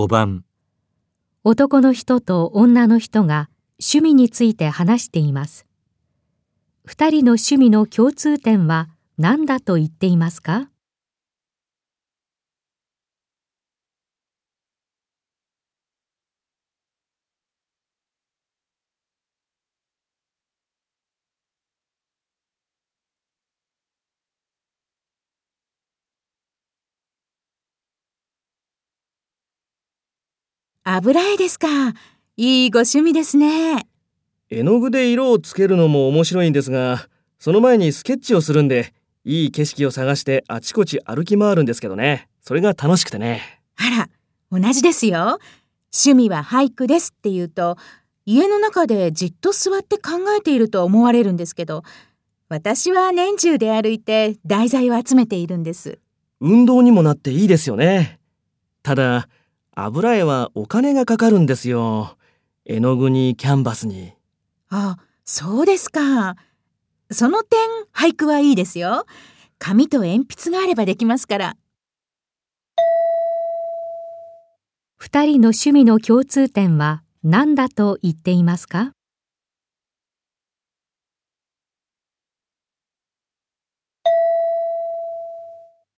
5番男の人と女の人が趣味について話しています。2人の趣味の共通点は何だと言っていますか？油絵ですか。いいご趣味ですね。絵の具で色をつけるのも面白いんですが、その前にスケッチをするんで、いい景色を探してあちこち歩き回るんですけどね。それが楽しくてね。あら、同じですよ。趣味は俳句ですって言うと、家の中でじっと座って考えていると思われるんですけど、私は年中で歩いて題材を集めているんです。運動にもなっていいですよね。ただ、油絵はお金がかかるんですよ。絵の具にキャンバスに。あ、そうですか。その点、俳句はいいですよ。紙と鉛筆があればできますから。二人の趣味の共通点は何だと言っていますか？